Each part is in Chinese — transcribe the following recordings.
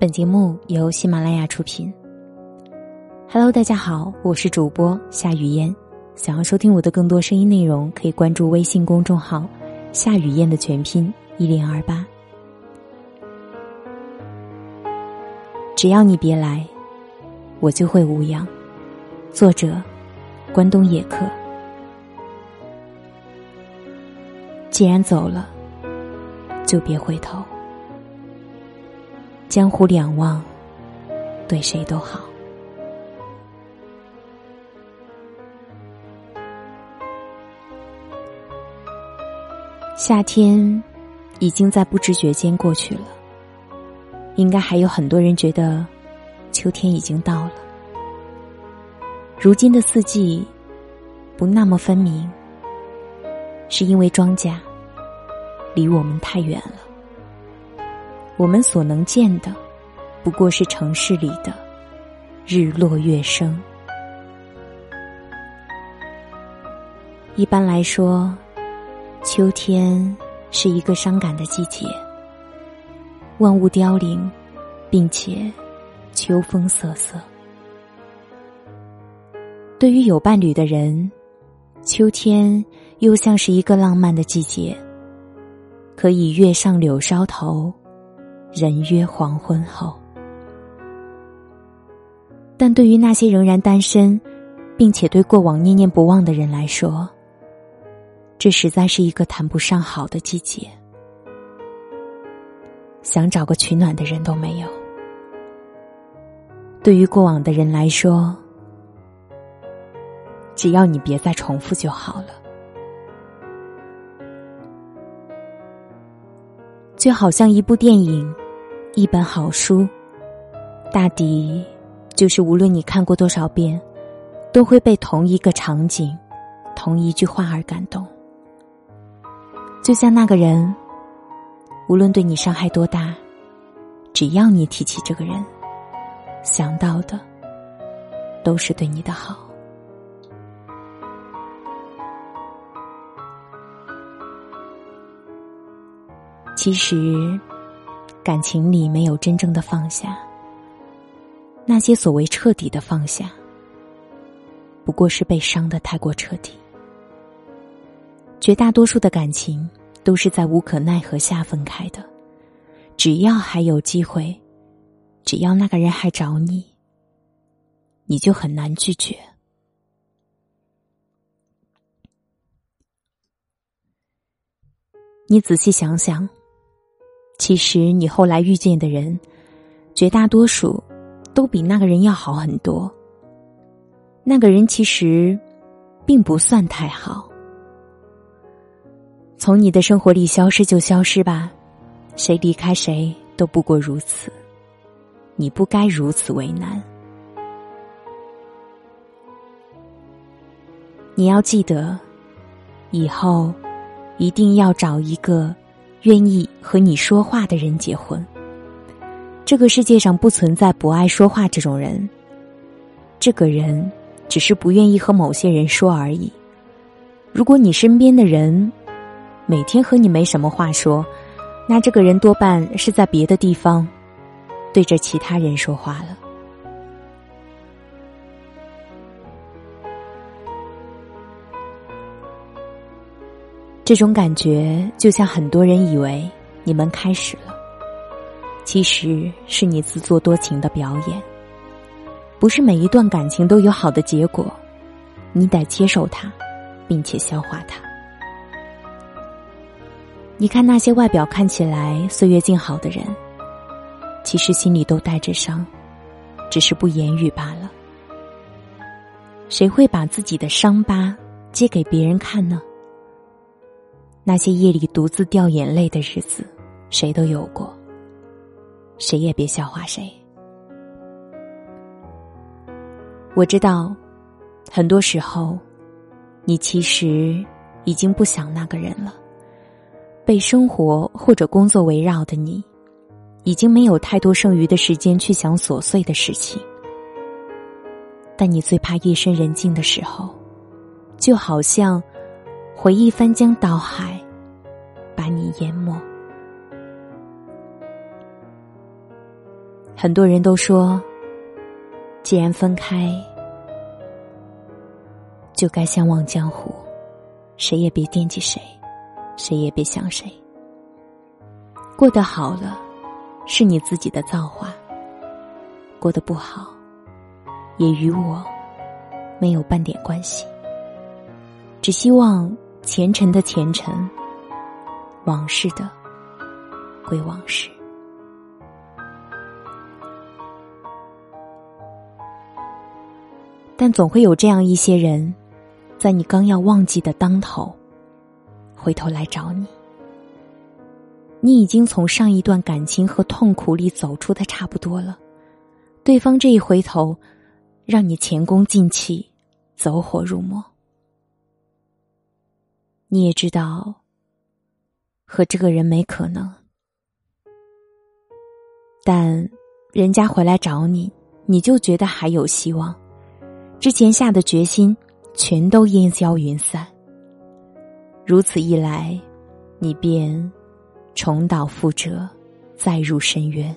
本节目由喜马拉雅出品。Hello，大家好，我是主播夏雨嫣。想要收听我的更多声音内容，可以关注微信公众号“夏雨嫣”的全拼一零二八。只要你别来，我就会无恙。作者：关东野客。既然走了，就别回头。江湖两望，对谁都好。夏天已经在不知觉间过去了，应该还有很多人觉得秋天已经到了。如今的四季不那么分明，是因为庄稼离我们太远了。我们所能见的，不过是城市里的日落月升。一般来说，秋天是一个伤感的季节，万物凋零，并且秋风瑟瑟。对于有伴侣的人，秋天又像是一个浪漫的季节，可以月上柳梢头。人约黄昏后，但对于那些仍然单身，并且对过往念念不忘的人来说，这实在是一个谈不上好的季节。想找个取暖的人都没有。对于过往的人来说，只要你别再重复就好了。就好像一部电影，一本好书，大抵就是无论你看过多少遍，都会被同一个场景、同一句话而感动。就像那个人，无论对你伤害多大，只要你提起这个人，想到的都是对你的好。其实，感情里没有真正的放下。那些所谓彻底的放下，不过是被伤的太过彻底。绝大多数的感情都是在无可奈何下分开的。只要还有机会，只要那个人还找你，你就很难拒绝。你仔细想想。其实，你后来遇见的人，绝大多数都比那个人要好很多。那个人其实并不算太好，从你的生活里消失就消失吧，谁离开谁都不过如此，你不该如此为难。你要记得，以后一定要找一个。愿意和你说话的人结婚。这个世界上不存在不爱说话这种人。这个人只是不愿意和某些人说而已。如果你身边的人每天和你没什么话说，那这个人多半是在别的地方对着其他人说话了。这种感觉就像很多人以为你们开始了，其实是你自作多情的表演。不是每一段感情都有好的结果，你得接受它，并且消化它。你看那些外表看起来岁月静好的人，其实心里都带着伤，只是不言语罢了。谁会把自己的伤疤揭给别人看呢？那些夜里独自掉眼泪的日子，谁都有过。谁也别笑话谁。我知道，很多时候，你其实已经不想那个人了。被生活或者工作围绕的你，已经没有太多剩余的时间去想琐碎的事情。但你最怕夜深人静的时候，就好像。回忆翻江倒海，把你淹没。很多人都说，既然分开，就该相忘江湖，谁也别惦记谁，谁也别想谁。过得好了，是你自己的造化；过得不好，也与我没有半点关系。只希望前尘的前尘，往事的归往事。但总会有这样一些人，在你刚要忘记的当头，回头来找你。你已经从上一段感情和痛苦里走出的差不多了，对方这一回头，让你前功尽弃，走火入魔。你也知道，和这个人没可能，但人家回来找你，你就觉得还有希望。之前下的决心，全都烟消云散。如此一来，你便重蹈覆辙，再入深渊。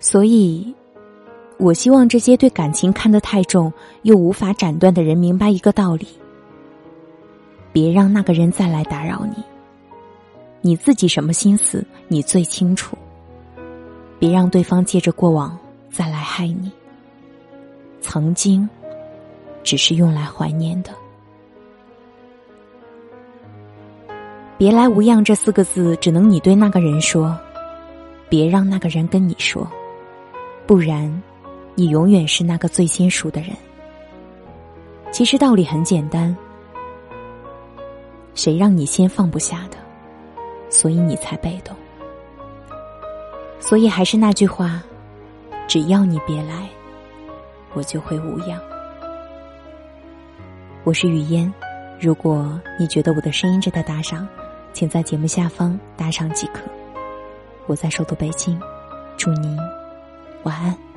所以，我希望这些对感情看得太重又无法斩断的人明白一个道理：别让那个人再来打扰你。你自己什么心思，你最清楚。别让对方借着过往。再来害你，曾经只是用来怀念的。别来无恙这四个字，只能你对那个人说，别让那个人跟你说，不然，你永远是那个最先熟的人。其实道理很简单，谁让你先放不下的，所以你才被动。所以还是那句话。只要你别来，我就会无恙。我是雨嫣，如果你觉得我的声音值得打赏，请在节目下方打赏即可。我在首都北京，祝您晚安。